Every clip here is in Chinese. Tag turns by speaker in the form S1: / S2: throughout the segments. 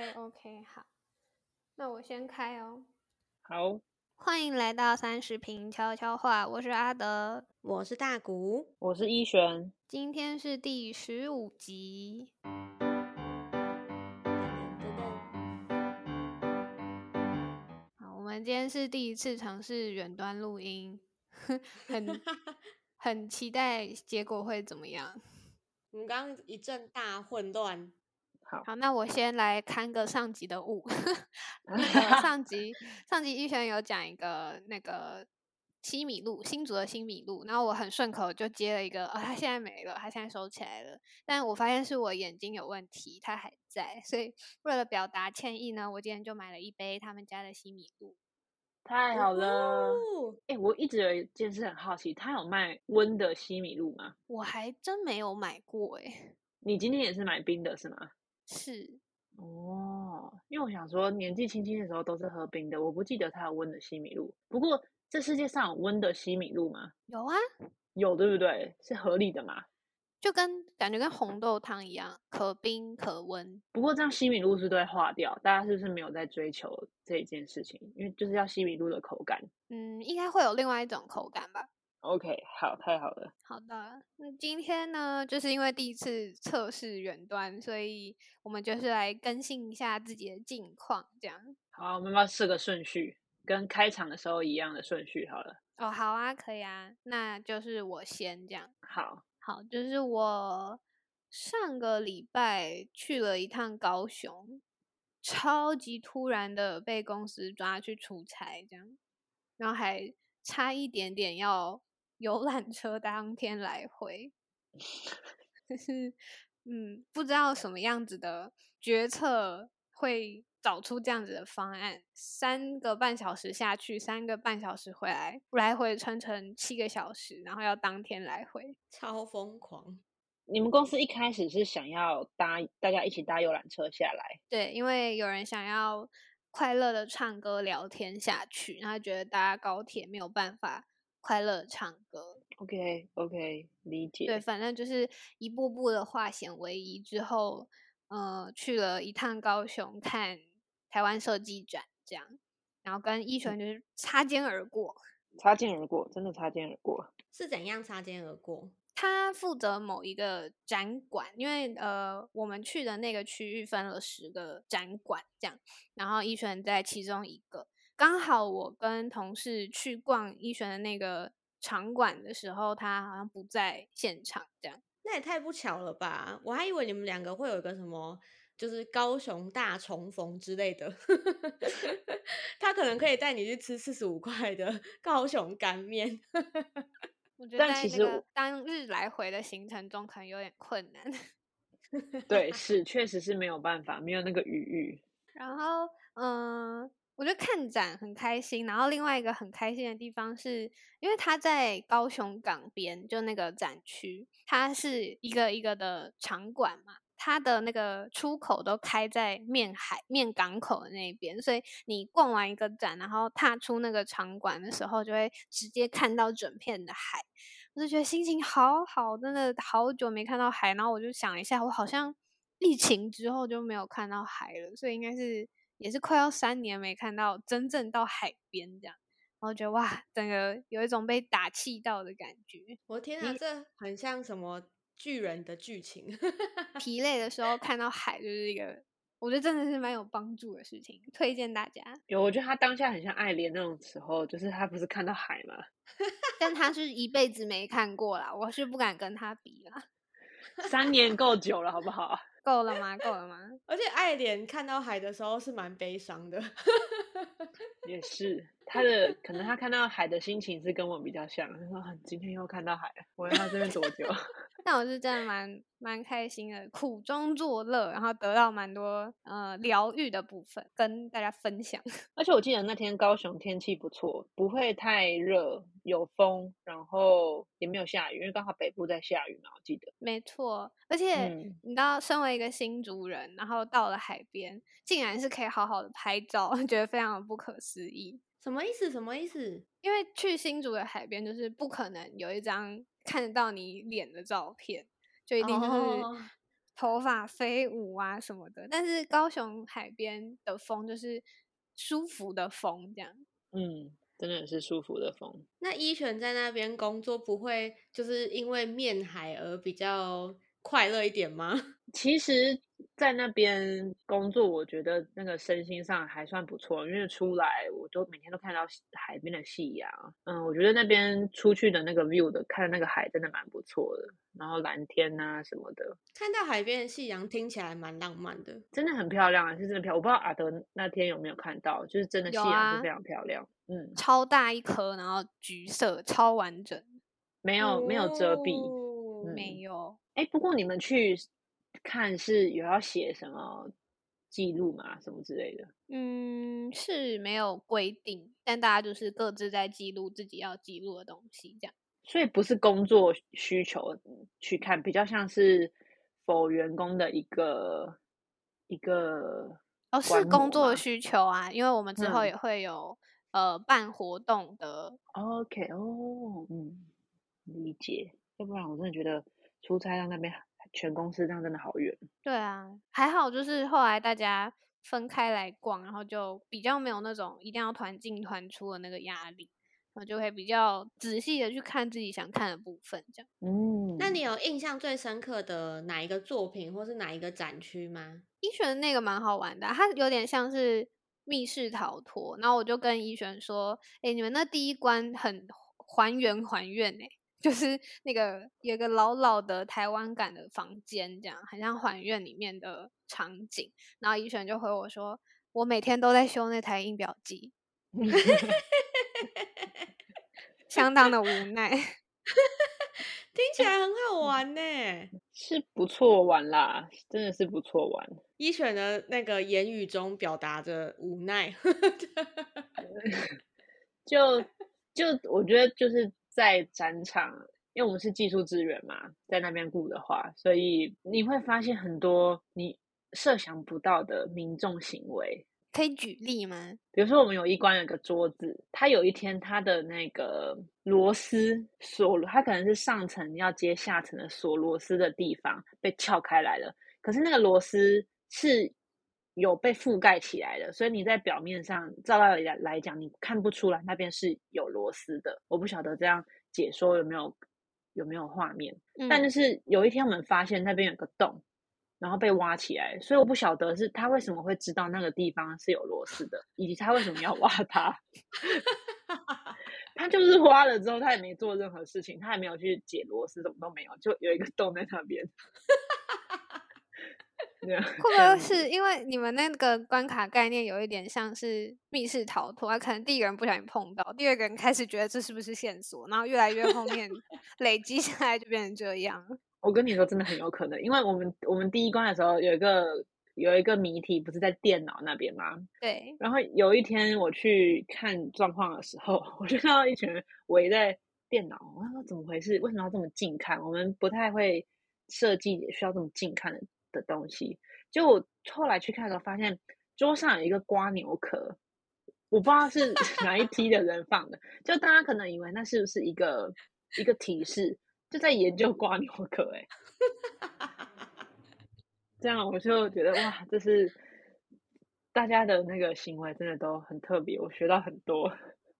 S1: OK OK，好，那我先开哦。
S2: 好，
S1: 欢迎来到三十平悄悄话，我是阿德，
S3: 我是大谷，
S2: 我是一璇。
S1: 今天是第十五集。好，我们今天是第一次尝试远端录音，很 很期待结果会怎么样。
S3: 我们刚刚一阵大混乱。
S1: 好，那我先来看个上集的物。上集上集一璇有讲一个那个西米露，新竹的新米露，然后我很顺口就接了一个，哦，他现在没了，他现在收起来了。但我发现是我眼睛有问题，他还在，所以为了表达歉意呢，我今天就买了一杯他们家的西米露。
S2: 太好了！哎，我一直有一件事很好奇，他有卖温的西米露吗？
S1: 我还真没有买过哎。
S2: 你今天也是买冰的是吗？
S1: 是
S2: 哦，因为我想说，年纪轻轻的时候都是喝冰的，我不记得它有温的西米露。不过，这世界上有温的西米露吗？
S1: 有啊，
S2: 有对不对？是合理的嘛？
S1: 就跟感觉跟红豆汤一样，可冰可温。
S2: 不过这样西米露是都会化掉，大家是不是没有在追求这一件事情？因为就是要西米露的口感。
S1: 嗯，应该会有另外一种口感吧。
S2: OK，好，太好了。
S1: 好的，那今天呢，就是因为第一次测试远端，所以我们就是来更新一下自己的近况，这样。
S2: 好，我们要设个顺序，跟开场的时候一样的顺序，好了。
S1: 哦，好啊，可以啊，那就是我先这样。
S2: 好，
S1: 好，就是我上个礼拜去了一趟高雄，超级突然的被公司抓去出差，这样，然后还差一点点要。游览车当天来回，就是嗯，不知道什么样子的决策会找出这样子的方案。三个半小时下去，三个半小时回来，来回穿成七个小时，然后要当天来回，
S3: 超疯狂。
S2: 你们公司一开始是想要搭大家一起搭游览车下来？
S1: 对，因为有人想要快乐的唱歌聊天下去，然后觉得搭高铁没有办法。快乐唱歌
S2: ，OK OK，理解。
S1: 对，反正就是一步步的化险为夷之后，呃，去了一趟高雄看台湾设计展，这样，然后跟一璇就是擦肩而过，
S2: 擦肩而过，真的擦肩而过。
S3: 是怎样擦肩而过？
S1: 他负责某一个展馆，因为呃，我们去的那个区域分了十个展馆，这样，然后一璇在其中一个。刚好我跟同事去逛一璇的那个场馆的时候，他好像不在现场，这样
S3: 那也太不巧了吧！我还以为你们两个会有一个什么，就是高雄大重逢之类的，他可能可以带你去吃四十五块的高雄干面。
S1: 我觉得在那个当日来回的行程中，可能有点困难。
S2: 对，是确实是没有办法，没有那个余裕。
S1: 然后，嗯。我觉得看展很开心，然后另外一个很开心的地方是，因为它在高雄港边，就那个展区，它是一个一个的场馆嘛，它的那个出口都开在面海、面港口那边，所以你逛完一个展，然后踏出那个场馆的时候，就会直接看到整片的海，我就觉得心情好好，真的好久没看到海，然后我就想一下，我好像疫情之后就没有看到海了，所以应该是。也是快要三年没看到真正到海边这样，然后觉得哇，整个有一种被打气到的感觉。
S3: 我天啊，这很像什么巨人的剧情。
S1: 疲累的时候看到海就是一个，我觉得真的是蛮有帮助的事情，推荐大家。
S2: 有，我觉得他当下很像爱莲那种时候，就是他不是看到海吗？
S1: 但他是一辈子没看过啦，我是不敢跟他比啦。
S2: 三年够久了，好不好？
S1: 够了吗？够了吗？
S3: 而且爱莲看到海的时候是蛮悲伤的，
S2: 也是他的可能他看到海的心情是跟我比较像，他说今天又看到海了，我问他这边多久？
S1: 但我是真的蛮蛮开心的，苦中作乐，然后得到蛮多呃疗愈的部分跟大家分享。
S2: 而且我记得那天高雄天气不错，不会太热，有风，然后也没有下雨，因为刚好北部在下雨嘛，我记得。
S1: 没错，而且你知道，身为一个新竹人，然后到了海边，竟然是可以好好的拍照，觉得非常的不可思议。
S3: 什么意思？什么意思？
S1: 因为去新竹的海边，就是不可能有一张看得到你脸的照片，就一定就是头发飞舞啊什么的。但是高雄海边的风就是舒服的风，这样。
S2: 嗯，真的是舒服的风。
S3: 那一璇在那边工作，不会就是因为面海而比较快乐一点吗？
S2: 其实，在那边工作，我觉得那个身心上还算不错，因为出来我都每天都看到海边的夕阳。嗯，我觉得那边出去的那个 view 的看那个海真的蛮不错的，然后蓝天啊什么的，
S3: 看到海边的夕阳听起来蛮浪漫的，
S2: 真的很漂亮啊，是真的漂亮。我不知道阿德那天有没有看到，就是真的夕阳是非常漂亮。嗯，
S1: 超大一颗，然后橘色，超完整，
S2: 没有没有遮蔽，
S1: 没有。
S2: 哎，不过你们去。看是有要写什么记录吗？什么之类的？
S1: 嗯，是没有规定，但大家就是各自在记录自己要记录的东西，这样。
S2: 所以不是工作需求去看，比较像是否员工的一个一个
S1: 哦，是工作需求啊，因为我们之后也会有呃办活动的。
S2: OK，哦，嗯，理解。要不然我真的觉得出差到那边。全公司这样真的好远。
S1: 对啊，还好就是后来大家分开来逛，然后就比较没有那种一定要团进团出的那个压力，然后就会比较仔细的去看自己想看的部分，这样。
S3: 嗯，那你有印象最深刻的哪一个作品，或是哪一个展区吗？
S1: 一璇那个蛮好玩的，它有点像是密室逃脱，然后我就跟一璇说：“哎，你们那第一关很还原还原哎。”就是那个有个老老的台湾感的房间，这样很像还愿里面的场景。然后怡璇就回我说：“我每天都在修那台印表机，相当的无奈。
S3: 听起来很好玩呢，
S2: 是不错玩啦，真的是不错玩。
S3: 一选的那个言语中表达着无奈，
S2: 就就我觉得就是。在展场，因为我们是技术资源嘛，在那边雇的话，所以你会发现很多你设想不到的民众行为。
S1: 可以举例吗？
S2: 比如说，我们有一关有个桌子，它有一天它的那个螺丝锁，它可能是上层要接下层的锁螺丝的地方被撬开来了，可是那个螺丝是。有被覆盖起来的，所以你在表面上照道理来来讲，你看不出来那边是有螺丝的。我不晓得这样解说有没有有没有画面，但就是有一天我们发现那边有个洞，然后被挖起来，所以我不晓得是他为什么会知道那个地方是有螺丝的，以及他为什么要挖它。他就是挖了之后，他也没做任何事情，他也没有去解螺丝，什么都没有，就有一个洞在那边。
S1: 会不会是因为你们那个关卡概念有一点像是密室逃脱啊？可能第一个人不小心碰到，第二个人开始觉得这是不是线索，然后越来越后面 累积下来就变成这样。
S2: 我跟你说，真的很有可能，因为我们我们第一关的时候有一个有一个谜题，不是在电脑那边吗？
S1: 对。
S2: 然后有一天我去看状况的时候，我就看到一群人围在电脑，我说怎么回事？为什么要这么近看？我们不太会设计需要这么近看的。的东西，就我后来去看的时候，发现桌上有一个瓜牛壳，我不知道是 哪一批的人放的，就大家可能以为那是不是一个一个提示，就在研究瓜牛壳，哎，这样我就觉得哇，这是大家的那个行为真的都很特别，我学到很多。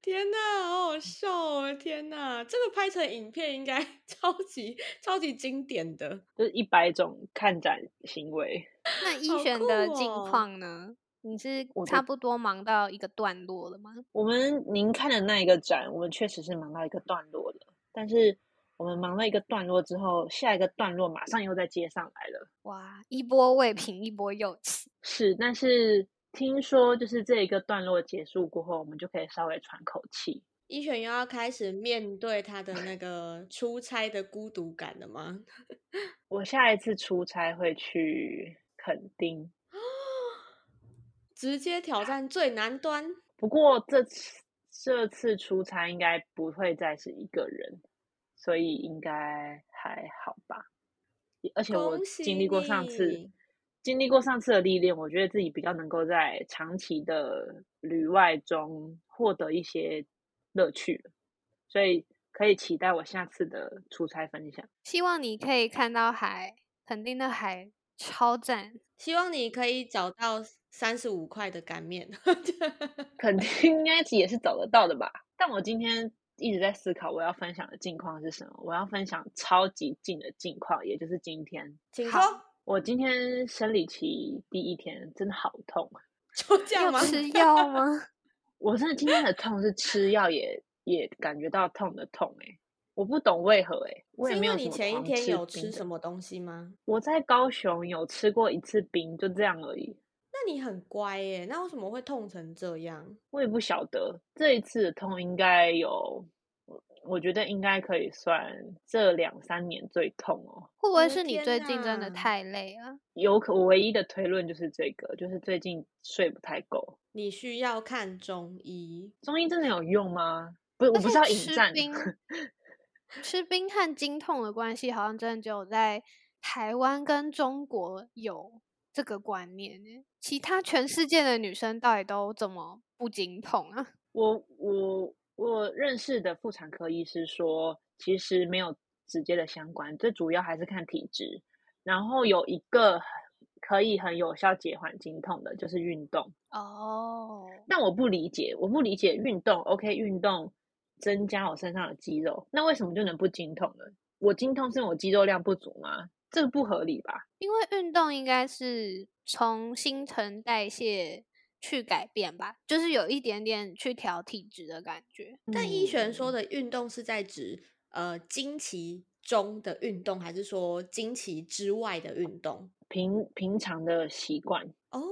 S3: 天呐，好好笑哦！天呐，这个拍成影片应该 超级超级经典的，
S2: 就是一百种看展行为。
S1: 那一璇的近况呢？你是差不多忙到一个段落了吗？
S2: 我们您看的那一个展，我们确实是忙到一个段落了。但是我们忙了一个段落之后，下一个段落马上又在接上来了。
S1: 哇，一波未平，一波又起。
S2: 是，但是。听说就是这一个段落结束过后，我们就可以稍微喘口气。
S3: 一璇又要开始面对他的那个出差的孤独感了吗？
S2: 我下一次出差会去垦丁，
S3: 直接挑战最南端。
S2: 不过这次这次出差应该不会再是一个人，所以应该还好吧。而且我经历过上次。经历过上次的历练，我觉得自己比较能够在长期的旅外中获得一些乐趣，所以可以期待我下次的出差分享。
S1: 希望你可以看到海，肯定的海超赞。
S3: 希望你可以找到三十五块的干面，
S2: 肯定应该也是找得到的吧。但我今天一直在思考我要分享的近况是什么。我要分享超级近的近况，也就是今天。
S3: 请说。
S2: 我今天生理期第一天，真的好痛啊！
S3: 就这样吗？
S1: 吃药吗？
S2: 我真的今天的痛是吃药也也感觉到痛的痛哎，我不懂为何哎，我也没有
S3: 你前一天有
S2: 吃
S3: 什么东西吗？
S2: 我在高雄有吃过一次冰，就这样而已。
S3: 那你很乖耶，那为什么会痛成这样？
S2: 我也不晓得，这一次的痛应该有。我觉得应该可以算这两三年最痛哦。
S1: 会不会是你最近真的太累了？
S2: 有可，我唯一的推论就是这个，就是最近睡不太够。
S3: 你需要看中医，
S2: 中医真的有用吗？不是，我不是要引战。
S1: 吃冰和经痛的关系，好像真的只有在台湾跟中国有这个观念其他全世界的女生到底都怎么不经痛啊？
S2: 我我。我认识的妇产科医师说，其实没有直接的相关，最主要还是看体质。然后有一个可以很有效解缓经痛的，就是运动。
S1: 哦，
S2: 但我不理解，我不理解运动。OK，运动增加我身上的肌肉，那为什么就能不经痛呢？我经痛是我肌肉量不足吗？这个不合理吧？
S1: 因为运动应该是从新陈代谢。去改变吧，就是有一点点去调体质的感觉。
S3: 但医璇说的运动是在指呃经期中的运动，还是说经期之外的运动？
S2: 平平常的习惯
S3: 哦。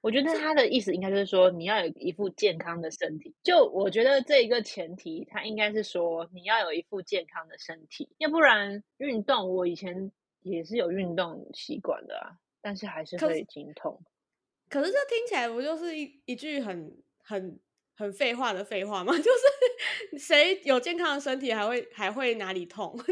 S2: 我觉得他的意思应该就是说，你要有一副健康的身体。就我觉得这一个前提，他应该是说你要有一副健康的身体，要不然运动，我以前也是有运动习惯的啊，但是还是会经痛。
S3: 可是这听起来不就是一一句很很很废话的废话吗？就是谁有健康的身体还会还会哪里痛？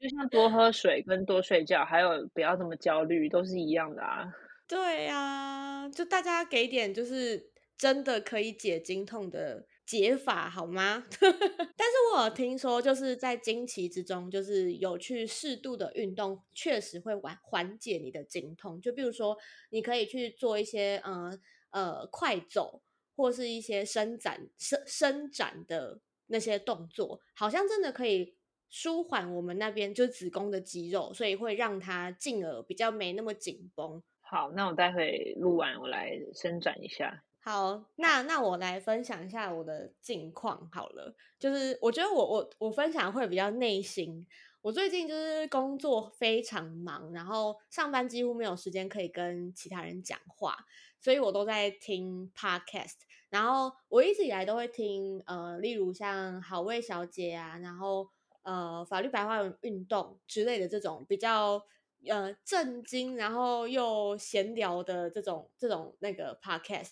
S2: 就像多喝水跟多睡觉，还有不要这么焦虑，都是一样的啊。
S3: 对呀，就大家给点就是真的可以解经痛的。解法好吗？但是我有听说，就是在经期之中，就是有去适度的运动，确实会缓缓解你的经痛。就比如说，你可以去做一些呃呃快走，或是一些伸展伸伸展的那些动作，好像真的可以舒缓我们那边就是子宫的肌肉，所以会让它进而比较没那么紧绷。
S2: 好，那我待会录完，我来伸展一下。
S3: 好，那那我来分享一下我的近况好了。就是我觉得我我我分享会比较内心。我最近就是工作非常忙，然后上班几乎没有时间可以跟其他人讲话，所以我都在听 podcast。然后我一直以来都会听，呃，例如像好味小姐啊，然后呃法律白话文运动之类的这种比较呃震惊，然后又闲聊的这种这种那个 podcast。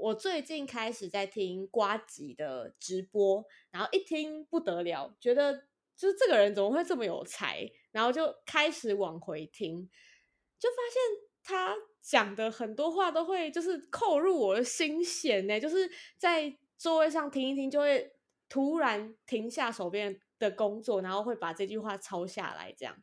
S3: 我最近开始在听瓜吉的直播，然后一听不得了，觉得就是这个人怎么会这么有才，然后就开始往回听，就发现他讲的很多话都会就是扣入我的心弦呢，就是在座位上听一听，就会突然停下手边的工作，然后会把这句话抄下来。这样，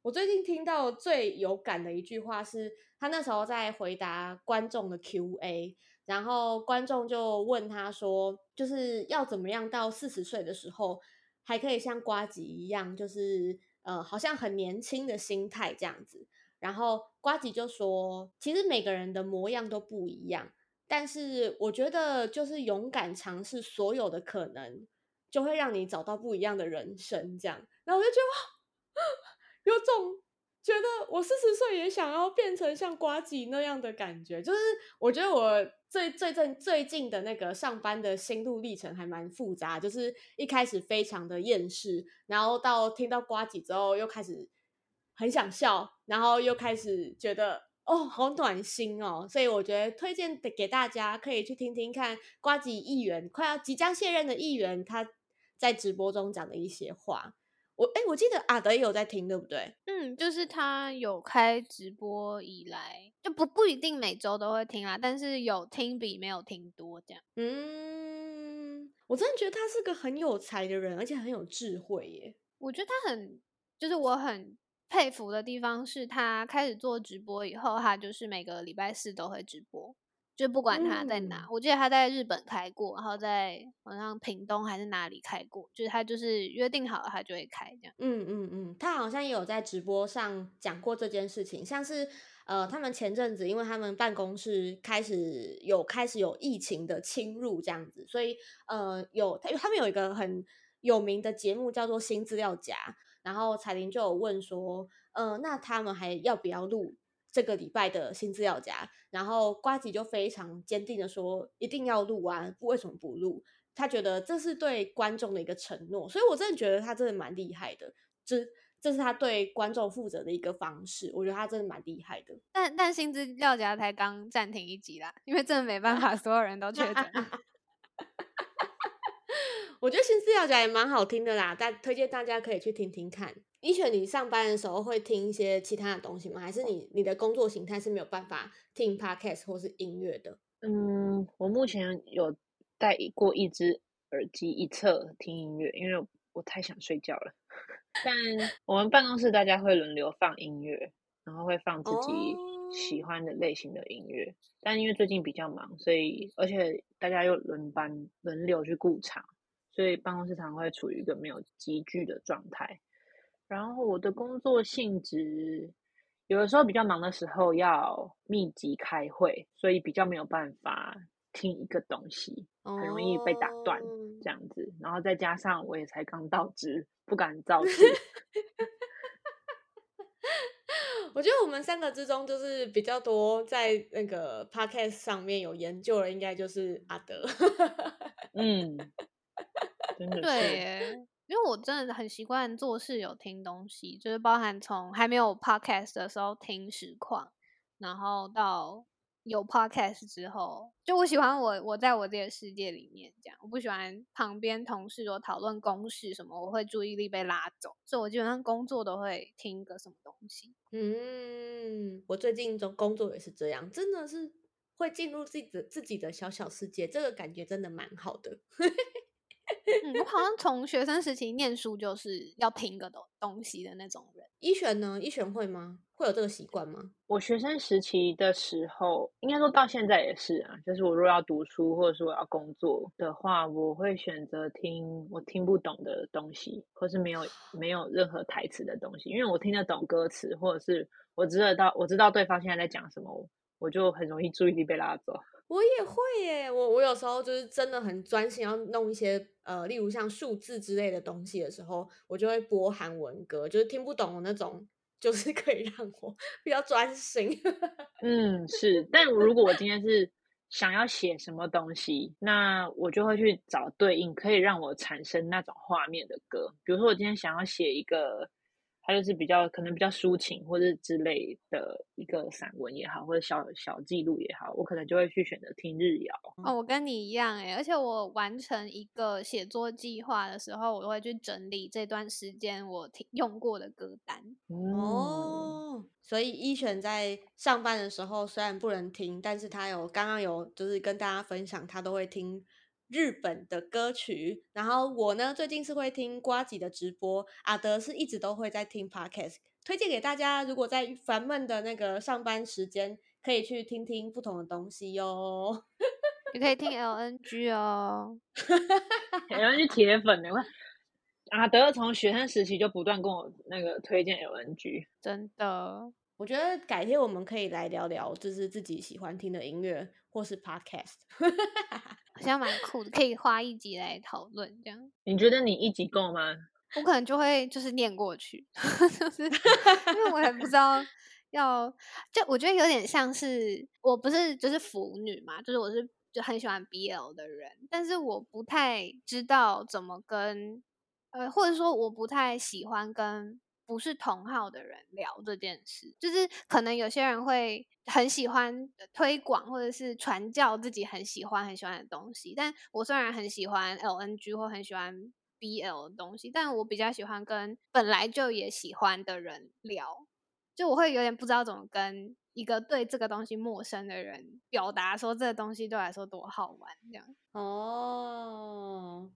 S3: 我最近听到最有感的一句话是他那时候在回答观众的 Q&A。然后观众就问他说：“就是要怎么样到四十岁的时候，还可以像瓜吉一样，就是呃，好像很年轻的心态这样子。”然后瓜吉就说：“其实每个人的模样都不一样，但是我觉得就是勇敢尝试所有的可能，就会让你找到不一样的人生。”这样，然后我就觉得 有种。觉得我四十岁也想要变成像瓜吉那样的感觉，就是我觉得我最最近最近的那个上班的心路历程还蛮复杂，就是一开始非常的厌世，然后到听到瓜吉之后又开始很想笑，然后又开始觉得哦好暖心哦，所以我觉得推荐给大家可以去听听看瓜吉议员快要即将卸任的议员他在直播中讲的一些话。我哎，我记得阿德也有在听，对不对？
S1: 嗯，就是他有开直播以来，就不不一定每周都会听啦，但是有听比没有听多这样。
S3: 嗯，我真的觉得他是个很有才的人，而且很有智慧耶。
S1: 我觉得他很，就是我很佩服的地方是他开始做直播以后，他就是每个礼拜四都会直播。就不管他在哪，我记得他在日本开过，然后在好像屏东还是哪里开过，就是他就是约定好了他就会开这样。
S3: 嗯嗯嗯，他好像也有在直播上讲过这件事情，像是呃，他们前阵子因为他们办公室开始有开始有疫情的侵入这样子，所以呃有他他们有一个很有名的节目叫做新资料夹，然后彩玲就有问说，呃，那他们还要不要录？这个礼拜的新资料夹，然后瓜吉就非常坚定的说一定要录啊，为什么不录？他觉得这是对观众的一个承诺，所以我真的觉得他真的蛮厉害的，这这是他对观众负责的一个方式，我觉得他真的蛮厉害的。
S1: 但但新资料夹才刚暂停一集啦，因为真的没办法，所有人都确诊。
S3: 我觉得新资料夹也蛮好听的啦，但推荐大家可以去听听看。一选，你上班的时候会听一些其他的东西吗？还是你你的工作形态是没有办法听 podcast 或是音乐的？
S2: 嗯，我目前有戴过一只耳机一侧听音乐，因为我太想睡觉了。但我们办公室大家会轮流放音乐，然后会放自己喜欢的类型的音乐。但因为最近比较忙，所以而且大家又轮班轮流去顾场，所以办公室常会处于一个没有集聚的状态。然后我的工作性质，有的时候比较忙的时候要密集开会，所以比较没有办法听一个东西，很容易被打断这样子。然后再加上我也才刚到职，不敢造次。
S3: 我觉得我们三个之中，就是比较多在那个 podcast 上面有研究的，应该就是阿德。
S2: 嗯，真的
S1: 是。因为我真的很习惯做事有听东西，就是包含从还没有 podcast 的时候听实况，然后到有 podcast 之后，就我喜欢我我在我这个世界里面这样，我不喜欢旁边同事有讨论公事什么，我会注意力被拉走，所以我基本上工作都会听个什么东西。
S3: 嗯，我最近种工作也是这样，真的是会进入自己的自己的小小世界，这个感觉真的蛮好的。
S1: 嗯，我好像从学生时期念书就是要听个东东西的那种人。
S3: 一选呢？一选会吗？会有这个习惯吗？
S2: 我学生时期的时候，应该说到现在也是啊。就是我如果要读书或者说我要工作的话，我会选择听我听不懂的东西，或是没有 没有任何台词的东西，因为我听得懂歌词，或者是我知道到我知道对方现在在讲什么，我就很容易注意力被拉走。
S3: 我也会耶，我我有时候就是真的很专心要弄一些呃，例如像数字之类的东西的时候，我就会播韩文歌，就是听不懂的那种，就是可以让我比较专心。
S2: 嗯，是，但如果我今天是想要写什么东西，那我就会去找对应可以让我产生那种画面的歌，比如说我今天想要写一个。它就是比较可能比较抒情或者之类的一个散文也好，或者小小记录也好，我可能就会去选择听日谣。
S1: 哦，我跟你一样哎，而且我完成一个写作计划的时候，我都会去整理这段时间我听用过的歌单。
S3: 哦，所以一选在上班的时候虽然不能听，但是他有刚刚有就是跟大家分享，他都会听。日本的歌曲，然后我呢最近是会听瓜吉的直播，阿德是一直都会在听 podcast，推荐给大家。如果在烦闷的那个上班时间，可以去听听不同的东西哟。
S1: 你可以听 LNG 哦
S2: ，LNG 铁粉的，阿德从学生时期就不断跟我那个推荐 LNG，
S1: 真的。
S3: 我觉得改天我们可以来聊聊，就是自己喜欢听的音乐或是 podcast。
S1: 好像蛮酷的，可以花一集来讨论这样。
S2: 你觉得你一集够吗？
S1: 我可能就会就是念过去，就是因为我也不知道要，就我觉得有点像是我不是就是腐女嘛，就是我是就很喜欢 BL 的人，但是我不太知道怎么跟呃，或者说我不太喜欢跟。不是同号的人聊这件事，就是可能有些人会很喜欢推广或者是传教自己很喜欢很喜欢的东西。但我虽然很喜欢 LNG 或很喜欢 BL 的东西，但我比较喜欢跟本来就也喜欢的人聊。就我会有点不知道怎么跟一个对这个东西陌生的人表达说这个东西对我来说多好玩这样。
S3: 哦。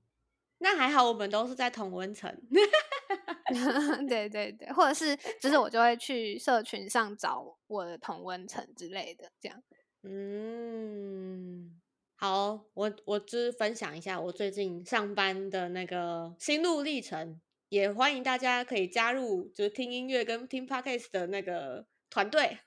S3: 那还好，我们都是在同温层。
S1: 对对对，或者是就是我就会去社群上找我的同温层之类的，这样。
S3: 嗯，好，我我就是分享一下我最近上班的那个心路历程，也欢迎大家可以加入，就是听音乐跟听 podcast 的那个团队。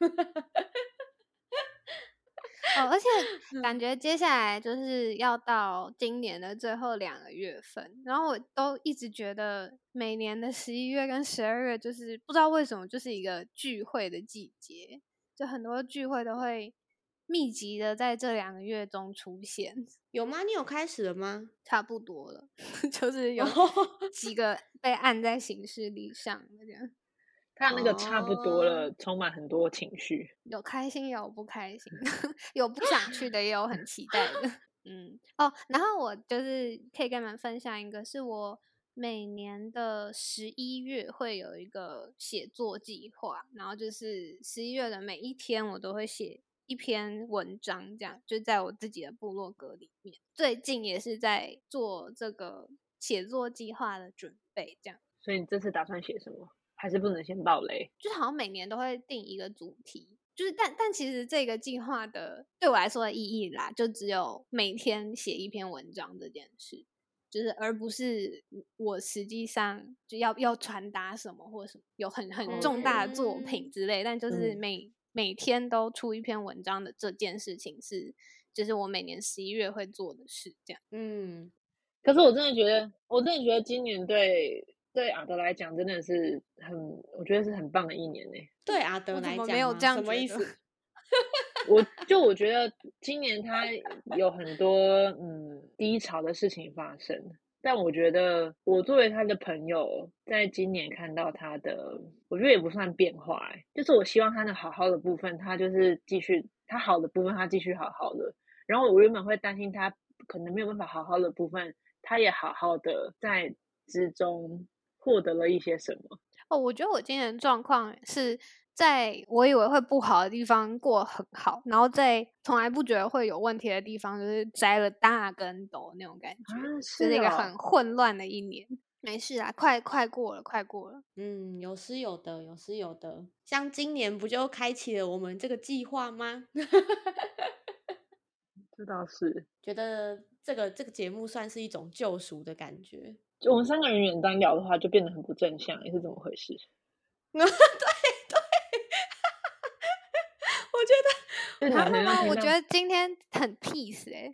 S1: 哦，而且 感觉接下来就是要到今年的最后两个月份，然后我都一直觉得每年的十一月跟十二月，就是不知道为什么就是一个聚会的季节，就很多聚会都会密集的在这两个月中出现。
S3: 有吗？你有开始了吗？
S1: 差不多了，就是有几个被按在行事历上这样。
S2: 他那个差不多了，充满很多情绪，
S1: 有开心有不开心，有不想去的，也有很期待的。嗯，哦，然后我就是可以跟你们分享一个，是我每年的十一月会有一个写作计划，然后就是十一月的每一天我都会写一篇文章，这样就在我自己的部落格里面。最近也是在做这个写作计划的准备，这样。
S2: 所以你这次打算写什么？还是不能先爆雷，
S1: 就是好像每年都会定一个主题，就是但但其实这个计划的对我来说的意义啦，就只有每天写一篇文章这件事，就是而不是我实际上就要要传达什么或什么有很很重大的作品之类，但就是每每天都出一篇文章的这件事情是，就是我每年十一月会做的事，这样。
S2: 嗯，可是我真的觉得，我真的觉得今年对。对阿德来讲，真的是很，我觉得是很棒的一年呢。
S3: 对阿德来讲，
S1: 没有这样
S3: 什么意思？
S2: 我就我觉得今年他有很多嗯低潮的事情发生，但我觉得我作为他的朋友，在今年看到他的，我觉得也不算变化，哎，就是我希望他能好好的部分，他就是继续他好的部分，他继续好好的。然后我原本会担心他可能没有办法好好的部分，他也好好的在之中。获得了一些什么？
S1: 哦，我觉得我今年状况是在我以为会不好的地方过很好，然后在从来不觉得会有问题的地方，就是栽了大跟斗那种感觉，是一个很混乱的一年。没事啊，快快过了，快过了。
S3: 嗯，有失有得，有失有得。像今年不就开启了我们这个计划吗？
S2: 这倒是，
S3: 觉得这个这个节目算是一种救赎的感觉。
S2: 就我们三个人远单聊的话，就变得很不正向，也是怎么回事？
S3: 对 对，
S1: 我觉得还好吗？我觉得今天很 peace 哎，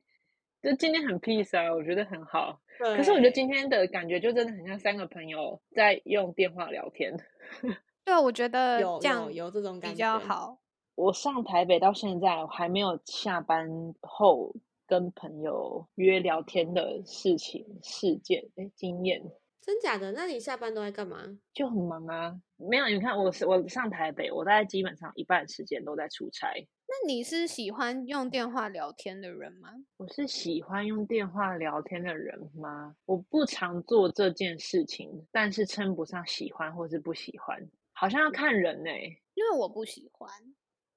S2: 就今天很 peace 啊，我觉得很好。可是我觉得今天的感觉就真的很像三个朋友在用电话聊天。
S1: 对，我觉得
S3: 有有有这种感觉
S1: 比较好。
S2: 我上台北到现在，我还没有下班后。跟朋友约聊天的事情、事件、哎，经验，
S3: 真假的？那你下班都在干嘛？
S2: 就很忙啊。没有，你看，我是我上台北，我大概基本上一半时间都在出差。
S1: 那你是喜欢用电话聊天的人吗？
S2: 我是喜欢用电话聊天的人吗？我不常做这件事情，但是称不上喜欢或是不喜欢，好像要看人呢。
S1: 因为我不喜欢，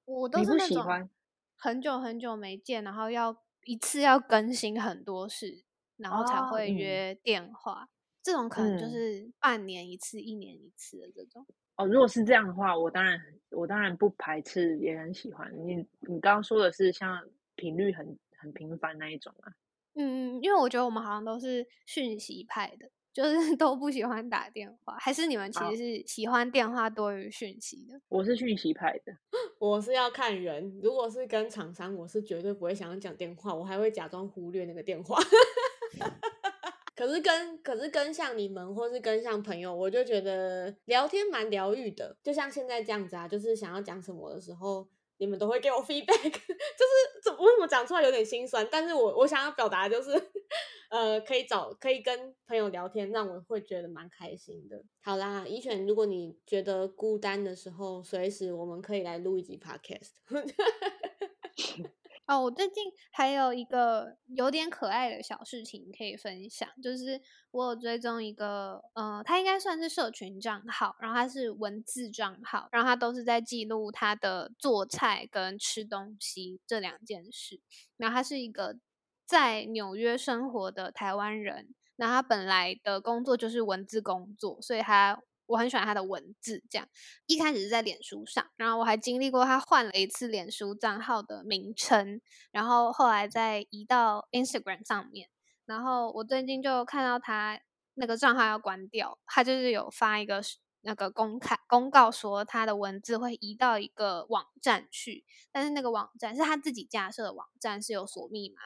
S1: 我都是那种很久很久没见，然后要。一次要更新很多事，然后才会约电话。这种可能就是半年一次、一年一次的这种。
S2: 哦，如果是这样的话，我当然我当然不排斥，也很喜欢。你你刚刚说的是像频率很很频繁那一种啊？
S1: 嗯，因为我觉得我们好像都是讯息派的。就是都不喜欢打电话，还是你们其实是喜欢电话多于讯息的？
S2: 我是讯息派的，
S3: 我是要看人。如果是跟厂商，我是绝对不会想要讲电话，我还会假装忽略那个电话。可是跟可是跟像你们，或是跟像朋友，我就觉得聊天蛮疗愈的，就像现在这样子啊，就是想要讲什么的时候。你们都会给我 feedback，就是怎为什么讲出来有点心酸？但是我我想要表达就是，呃，可以找可以跟朋友聊天，让我会觉得蛮开心的。好啦，怡璇，如果你觉得孤单的时候，随时我们可以来录一集 podcast。
S1: 哦，我最近还有一个有点可爱的小事情可以分享，就是我有追踪一个，呃，他应该算是社群账号，然后他是文字账号，然后他都是在记录他的做菜跟吃东西这两件事。然后他是一个在纽约生活的台湾人，那他本来的工作就是文字工作，所以他我很喜欢他的文字。这样一开始是在脸书上，然后我还经历过他换了一次脸书账号的名称，然后后来再移到 Instagram 上面。然后我最近就看到他那个账号要关掉，他就是有发一个那个公开公告说他的文字会移到一个网站去，但是那个网站是他自己架设的网站，是有锁密码。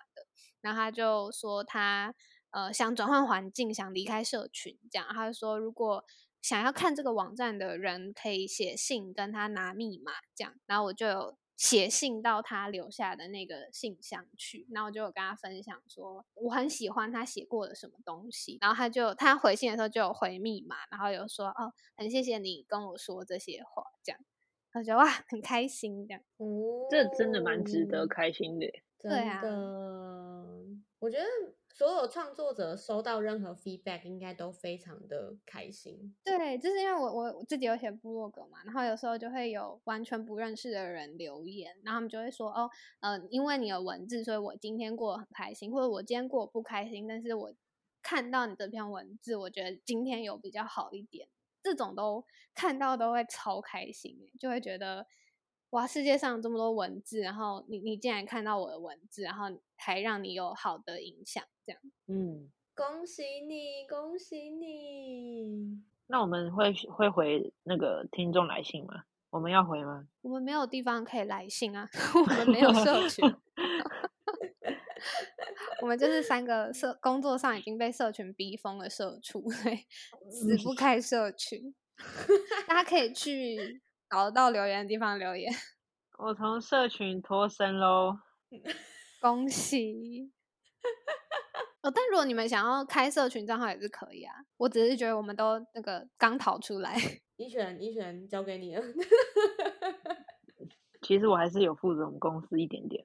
S1: 然后他就说他呃想转换环境，想离开社群，这样。他就说如果想要看这个网站的人可以写信跟他拿密码，这样。然后我就有。写信到他留下的那个信箱去，然后我就有跟他分享说我很喜欢他写过的什么东西，然后他就他回信的时候就有回密码，然后有说哦很谢谢你跟我说这些话，这样，他就哇很开心这样，
S2: 哦，这真的蛮值得开心的，
S3: 对啊，我觉得。所有创作者收到任何 feedback 应该都非常的开心。
S1: 对，就是因为我我自己有写部落格嘛，然后有时候就会有完全不认识的人留言，然后他们就会说：“哦，嗯，因为你有文字，所以我今天过得很开心，或者我今天过得不开心，但是我看到你这篇文字，我觉得今天有比较好一点。”这种都看到都会超开心，就会觉得。哇，世界上这么多文字，然后你你竟然看到我的文字，然后还让你有好的影响，这样，
S3: 嗯，恭喜你，恭喜你。
S2: 那我们会会回那个听众来信吗？我们要回吗？
S1: 我们没有地方可以来信啊，我们没有社群，我们就是三个社工作上已经被社群逼疯的社畜，死不开社群。大家可以去。找得到留言的地方留言。
S2: 我从社群脱身喽，
S1: 恭喜！哦，但如果你们想要开社群账号也是可以啊。我只是觉得我们都那个刚逃出来。
S3: 一璇，一璇交给你了。
S2: 其实我还是有负责我们公司一点点。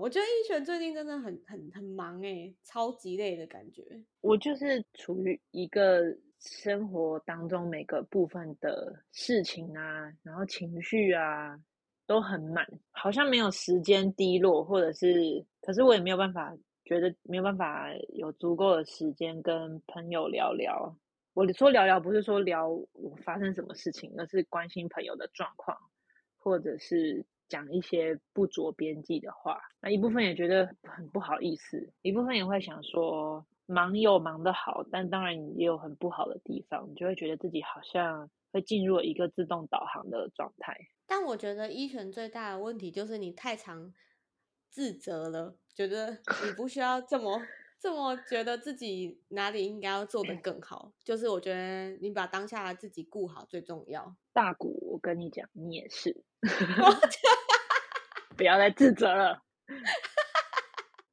S3: 我觉得一璇最近真的很很很忙哎，超级累的感觉。
S2: 我就是处于一个。生活当中每个部分的事情啊，然后情绪啊，都很满，好像没有时间低落，或者是，可是我也没有办法，觉得没有办法有足够的时间跟朋友聊聊。我说聊聊，不是说聊我发生什么事情，而是关心朋友的状况，或者是讲一些不着边际的话。那一部分也觉得很不好意思，一部分也会想说。忙有忙的好，但当然也有很不好的地方，你就会觉得自己好像会进入一个自动导航的状态。
S3: 但我觉得一璇最大的问题就是你太常自责了，觉得你不需要这么这么觉得自己哪里应该要做的更好。就是我觉得你把当下自己顾好最重要。
S2: 大谷，我跟你讲，你也是，不要再自责了。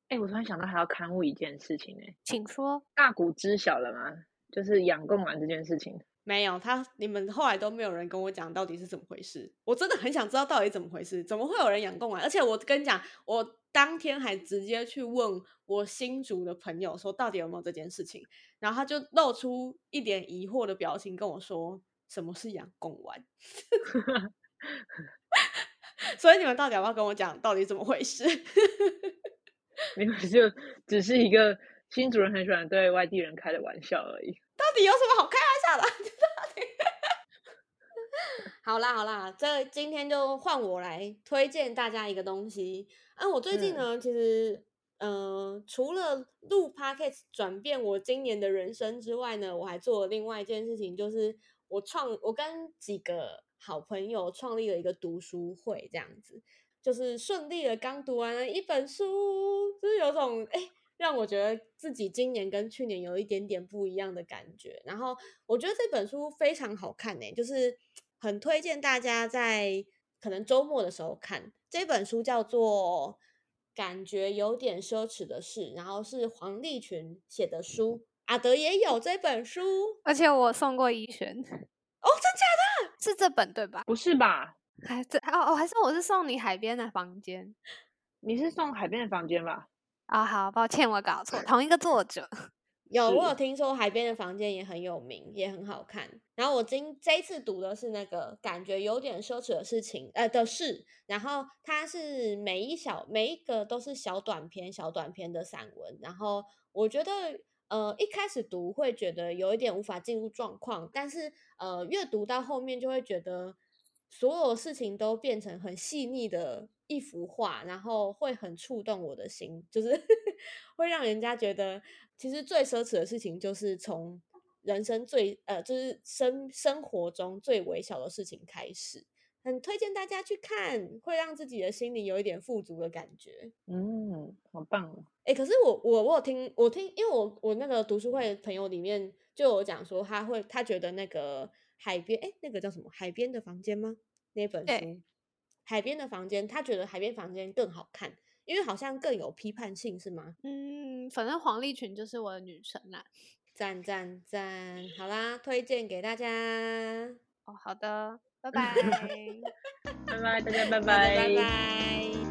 S2: 哎，我突然想到还要刊物一件事情哎，
S1: 请说。
S2: 大谷知晓了吗？就是养贡丸这件事情。
S3: 没有，他你们后来都没有人跟我讲到底是怎么回事。我真的很想知道到底怎么回事，怎么会有人养贡丸？而且我跟你讲，我当天还直接去问我新竹的朋友说到底有没有这件事情，然后他就露出一点疑惑的表情跟我说什么是养贡丸。所以你们到底要不要跟我讲到底怎么回事？
S2: 没有，就只是一个新主人很喜欢对外地人开的玩笑而已。
S3: 到底有什么好开玩笑的？好啦好啦，这今天就换我来推荐大家一个东西。啊，我最近呢，其实，嗯，除了录 podcast 转变我今年的人生之外呢，我还做了另外一件事情，就是我创，我跟几个好朋友创立了一个读书会，这样子。就是顺利的刚读完了一本书，就是有种哎，让我觉得自己今年跟去年有一点点不一样的感觉。然后我觉得这本书非常好看呢，就是很推荐大家在可能周末的时候看。这本书叫做《感觉有点奢侈的事》，然后是黄立群写的书，阿德也有这本书，
S1: 而且我送过一璇。
S3: 哦，真假的？
S1: 是这本对吧？
S2: 不是吧？
S1: 还这哦哦，还是我是送你海边的房间，
S2: 你是送海边的房间吧？
S1: 啊，好，抱歉，我搞错，同一个作者。
S3: 有，我有
S2: 是
S3: 听说海边的房间也很有名，也很好看。然后我今这一次读的是那个感觉有点奢侈的事情，呃的事。然后它是每一小每一个都是小短篇、小短篇的散文。然后我觉得，呃，一开始读会觉得有一点无法进入状况，但是呃，阅读到后面就会觉得所有事情都变成很细腻的一幅画，然后会很触动我的心，就是 会让人家觉得，其实最奢侈的事情就是从人生最呃，就是生生活中最微小的事情开始。很推荐大家去看，会让自己的心里有一点富足的感觉。
S2: 嗯，好棒哦。
S3: 哎、可是我我我有听我听，因为我我那个读书会的朋友里面就有讲说，他会他觉得那个海边，哎、那个叫什么海边的房间吗？那本
S1: 对
S3: 书，海边的房间，他觉得海边房间更好看，因为好像更有批判性，是吗？
S1: 嗯，反正黄立群就是我的女神啦。
S3: 赞赞赞！好啦，推荐给大家，
S1: 哦，好的，拜拜。
S2: 拜拜，大家拜
S3: 拜
S2: 拜。
S3: 拜。